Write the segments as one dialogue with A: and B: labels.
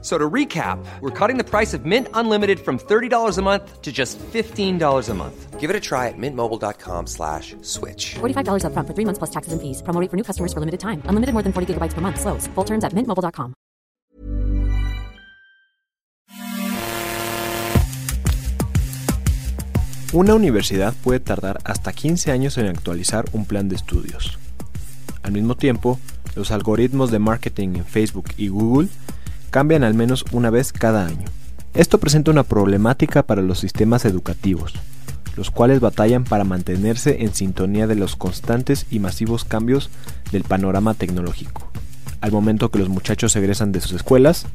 A: So to recap, we're cutting the price of Mint Unlimited from $30 a month to just $15 a month.
B: Give it a try at mintmobile.com slash switch.
C: $45 upfront for three months plus taxes and fees. Promo rate for new customers for limited time. Unlimited more than 40 gigabytes per month. Slows. Full terms at mintmobile.com.
D: Una universidad puede tardar hasta 15 años en actualizar un plan de estudios. Al mismo tiempo, los algoritmos de marketing en Facebook y Google cambian al menos una vez cada año. Esto presenta una problemática para los sistemas educativos, los cuales batallan para mantenerse en sintonía de los constantes y masivos cambios del panorama tecnológico. Al momento que los muchachos egresan de sus escuelas,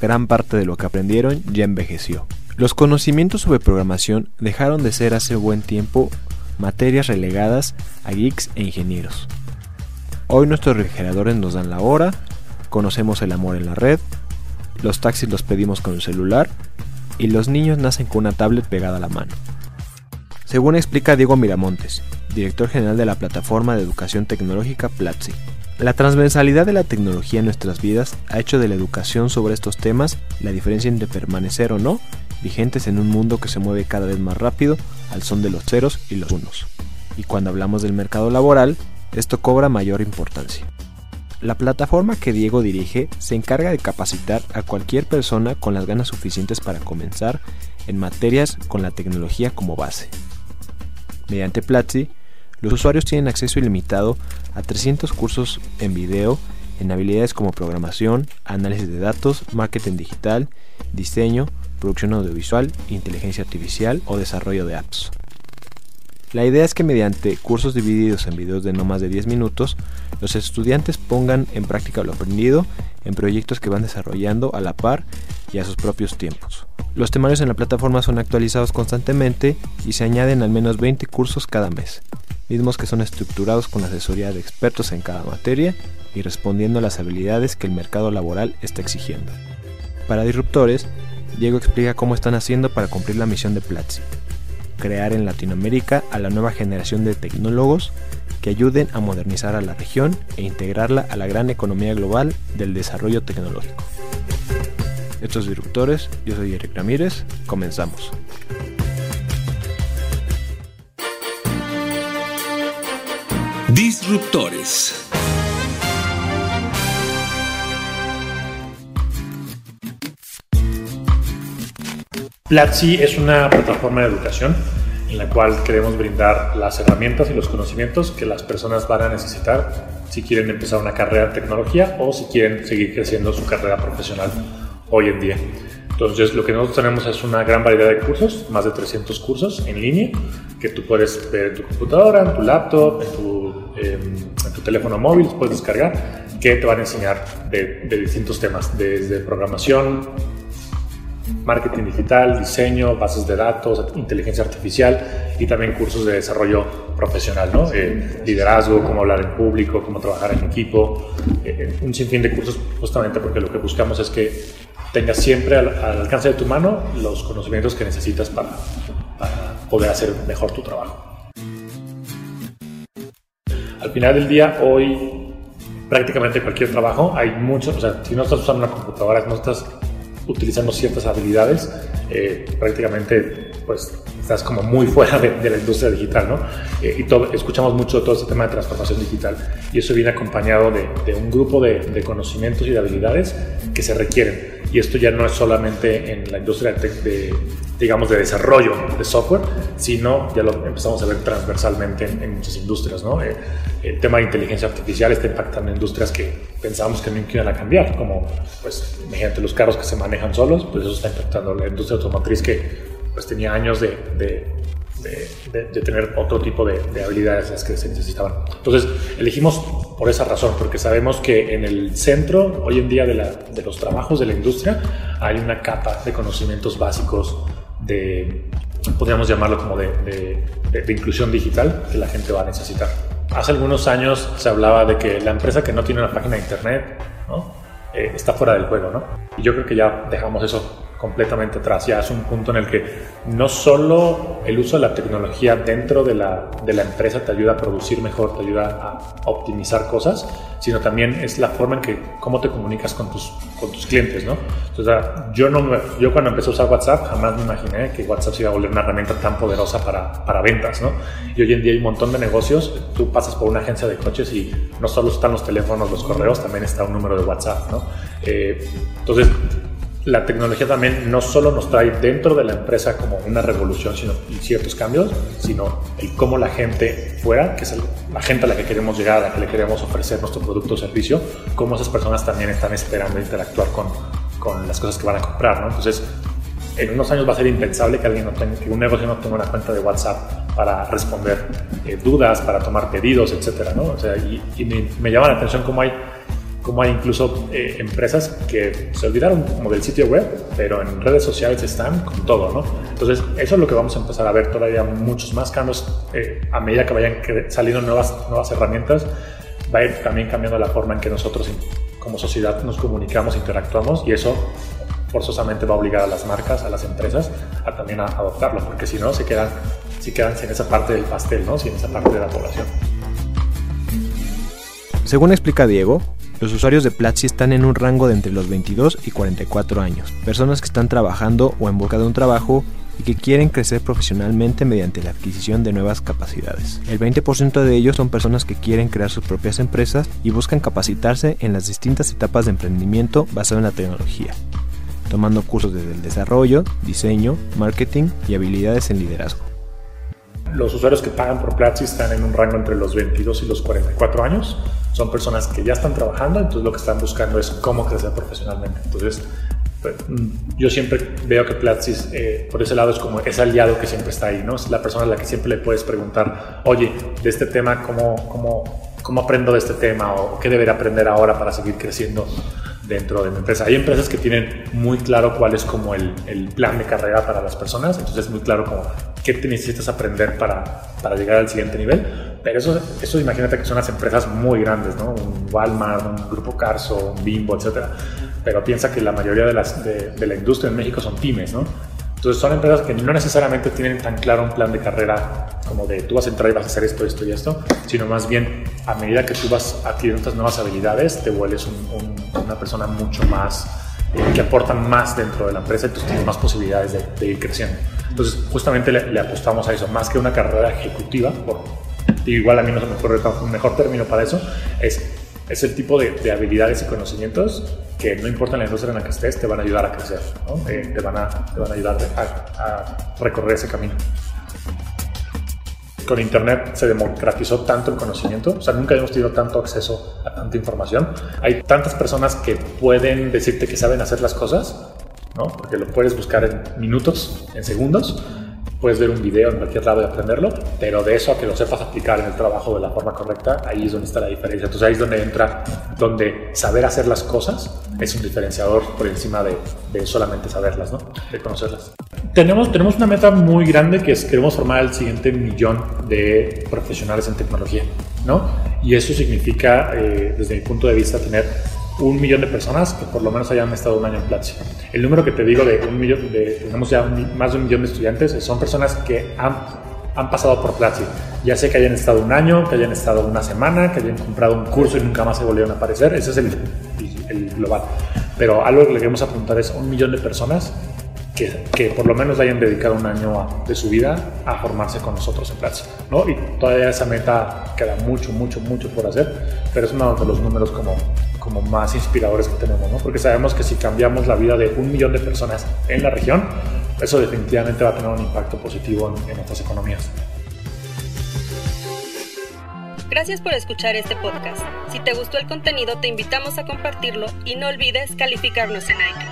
D: gran parte de lo que aprendieron ya envejeció. Los conocimientos sobre programación dejaron de ser hace buen tiempo materias relegadas a geeks e ingenieros. Hoy nuestros refrigeradores nos dan la hora, conocemos el amor en la red, los taxis los pedimos con el celular y los niños nacen con una tablet pegada a la mano. Según explica Diego Miramontes, director general de la plataforma de educación tecnológica Platzi, la transversalidad de la tecnología en nuestras vidas ha hecho de la educación sobre estos temas la diferencia entre permanecer o no vigentes en un mundo que se mueve cada vez más rápido al son de los ceros y los unos. Y cuando hablamos del mercado laboral, esto cobra mayor importancia. La plataforma que Diego dirige se encarga de capacitar a cualquier persona con las ganas suficientes para comenzar en materias con la tecnología como base. Mediante Platzi, los usuarios tienen acceso ilimitado a 300 cursos en video en habilidades como programación, análisis de datos, marketing digital, diseño, producción audiovisual, inteligencia artificial o desarrollo de apps. La idea es que mediante cursos divididos en videos de no más de 10 minutos, los estudiantes pongan en práctica lo aprendido en proyectos que van desarrollando a la par y a sus propios tiempos. Los temarios en la plataforma son actualizados constantemente y se añaden al menos 20 cursos cada mes, mismos que son estructurados con asesoría de expertos en cada materia y respondiendo a las habilidades que el mercado laboral está exigiendo. Para disruptores, Diego explica cómo están haciendo para cumplir la misión de Platzi, crear en Latinoamérica a la nueva generación de tecnólogos que ayuden a modernizar a la región e integrarla a la gran economía global del desarrollo tecnológico. Estos disruptores, yo soy Eric Ramírez, comenzamos.
E: Disruptores.
F: Platzi es una plataforma de educación en la cual queremos brindar las herramientas y los conocimientos que las personas van a necesitar si quieren empezar una carrera de tecnología o si quieren seguir creciendo su carrera profesional hoy en día. Entonces, lo que nosotros tenemos es una gran variedad de cursos, más de 300 cursos en línea, que tú puedes ver en tu computadora, en tu laptop, en tu, en tu teléfono móvil, puedes descargar, que te van a enseñar de, de distintos temas, desde programación, marketing digital, diseño, bases de datos, inteligencia artificial y también cursos de desarrollo profesional, ¿no? Eh, liderazgo, cómo hablar en público, cómo trabajar en equipo, eh, un sinfín de cursos justamente porque lo que buscamos es que tengas siempre al, al alcance de tu mano los conocimientos que necesitas para, para poder hacer mejor tu trabajo. Al final del día, hoy prácticamente cualquier trabajo, hay muchos, o sea, si no estás usando una computadora, no estás utilizando ciertas habilidades, eh, prácticamente pues estás como muy fuera de, de la industria digital, ¿no? Eh, y todo, escuchamos mucho todo este tema de transformación digital y eso viene acompañado de, de un grupo de, de, conocimientos y de habilidades que se requieren. Y esto ya no es solamente en la industria de, de digamos, de desarrollo de software, sino ya lo empezamos a ver transversalmente en, en muchas industrias, ¿no? Eh, el tema de inteligencia artificial está impactando industrias que pensábamos que nunca iban a cambiar, como, pues, imagínate los carros que se manejan solos, pues eso está impactando la industria automotriz que pues tenía años de, de, de, de tener otro tipo de, habilidades las que se necesitaban. Entonces elegimos por esa razón, porque sabemos que en el centro hoy en día de, la, de los trabajos de la industria hay una capa de conocimientos básicos de, podríamos llamarlo como de, inclusión digital que la gente va a necesitar. Hace algunos años se hablaba de que la empresa que no tiene una página de internet, ¿no? eh, está fuera del juego, ¿no? Y yo creo que ya dejamos eso completamente atrás. Ya es un punto en el que no solo el uso de la tecnología dentro de la, de la empresa te ayuda a producir mejor, te ayuda a optimizar cosas, sino también es la forma en que cómo te comunicas con tus, con tus clientes, ¿no? Entonces, yo, no yo cuando empecé a usar WhatsApp jamás me imaginé que WhatsApp se iba a volver una herramienta tan poderosa para, para ventas, ¿no? Y hoy en día hay un montón de negocios, tú pasas por una agencia de coches y no solo están los teléfonos, los correos, también está un número de WhatsApp, ¿no? Eh, entonces, la tecnología también no solo nos trae dentro de la empresa como una revolución sino, y ciertos cambios, sino el cómo la gente fuera, que es la gente a la que queremos llegar, a la que le queremos ofrecer nuestro producto o servicio, cómo esas personas también están esperando interactuar con, con las cosas que van a comprar. ¿no? Entonces, en unos años va a ser impensable que, alguien no tenga, que un negocio no tenga una cuenta de WhatsApp para responder eh, dudas, para tomar pedidos, etcétera, ¿no? O sea, y, me, me llama la atención cómo hay como hay incluso eh, empresas que se olvidaron como del sitio web, pero en redes sociales están con todo, ¿no? Entonces, eso es lo que vamos a empezar a ver todavía muchos más cambios eh, a medida que vayan saliendo nuevas, nuevas herramientas. Va a ir también cambiando la forma en que nosotros como sociedad nos comunicamos, interactuamos y eso forzosamente va a obligar a las marcas, a las empresas a también a adoptarlo, porque si no se quedan, si quedan sin esa parte del pastel, ¿no? sin esa parte de la población.
D: Según explica Diego, los usuarios de Platzi están en un rango de entre los 22 y 44 años, personas que están trabajando o en busca de un trabajo y que quieren crecer profesionalmente mediante la adquisición de nuevas capacidades. El 20% de ellos son personas que quieren crear sus propias empresas y buscan capacitarse en las distintas etapas de emprendimiento basado en la tecnología, tomando cursos desde el desarrollo, diseño, marketing y habilidades en liderazgo.
F: Los usuarios que pagan por Platzi están en un rango entre los 22 y los 44 años son personas que ya están trabajando, entonces lo que están buscando es cómo crecer profesionalmente. Entonces, pues, mm, yo siempre veo que Platzi eh, por ese lado es como ese aliado que siempre está ahí, ¿no? Es la persona a la que siempre le puedes preguntar, oye, de este tema, ¿cómo, cómo, cómo aprendo de este tema? ¿O qué debería aprender ahora para seguir creciendo dentro de mi empresa? Hay empresas que tienen muy claro cuál es como el, el plan de carrera para las personas, entonces es muy claro como qué te necesitas aprender para, para llegar al siguiente nivel pero eso, eso imagínate que son las empresas muy grandes, ¿no? Un Walmart, un Grupo Carso, un Bimbo, etc. Pero piensa que la mayoría de, las, de, la industria en México son pymes, ¿no? Entonces son empresas que no necesariamente tienen tan claro un plan de carrera como de tú vas a entrar y vas a hacer esto, esto y esto, sino más bien a medida que tú vas adquiriendo estas nuevas habilidades, te vuelves una persona mucho más, eh, que aporta más dentro de la empresa y tú tienes más posibilidades de, ir creciendo. Entonces justamente le, le, apostamos a eso, más que una carrera ejecutiva, por, igual a mí no se me ocurre un mejor término para eso, es, es el tipo de, habilidades y conocimientos que no importa la industria en la que estés, te van a ayudar a crecer, eh, te, van a, te van a ayudar a, recorrer ese camino con Internet se democratizó tanto el conocimiento, o sea, nunca hemos tenido tanto acceso a tanta información. Hay tantas personas que pueden decirte que saben hacer las cosas, ¿no? Porque lo puedes buscar en minutos, en segundos, puedes ver un video en cualquier lado y aprenderlo, pero de eso a que lo sepas aplicar en el trabajo de la forma correcta, ahí es donde está la diferencia. Entonces ahí es donde entra, donde saber hacer las cosas es un diferenciador por encima de, de solamente saberlas, ¿no? de conocerlas. Tenemos, tenemos una meta muy grande que es queremos formar el siguiente millón de profesionales en tecnología, ¿no? Y eso significa, eh, desde mi punto de vista, tener un millón de personas que por lo menos hayan estado un año en Platzi. El número que te digo de un millón, de, tenemos ya más de un millón de estudiantes, son personas que han, han pasado por Platzi. Ya sé que hayan estado un año, que hayan estado una semana, que hayan comprado un curso y nunca más se volvieron a aparecer. Ese es el, el global. Pero algo que le queremos apuntar es un millón de personas que, por lo menos hayan dedicado un año de su vida a formarse con nosotros en Platzi. ¿no? Y todavía esa meta queda mucho, mucho, mucho por hacer, pero es uno de los números como como más inspiradores que tenemos, ¿no? Porque sabemos que si cambiamos la vida de un millón de personas en la región, eso definitivamente va a tener un impacto positivo en, en nuestras economías.
E: Gracias por escuchar este podcast. Si te gustó el contenido, te invitamos a compartirlo y no olvides calificarnos en iTunes.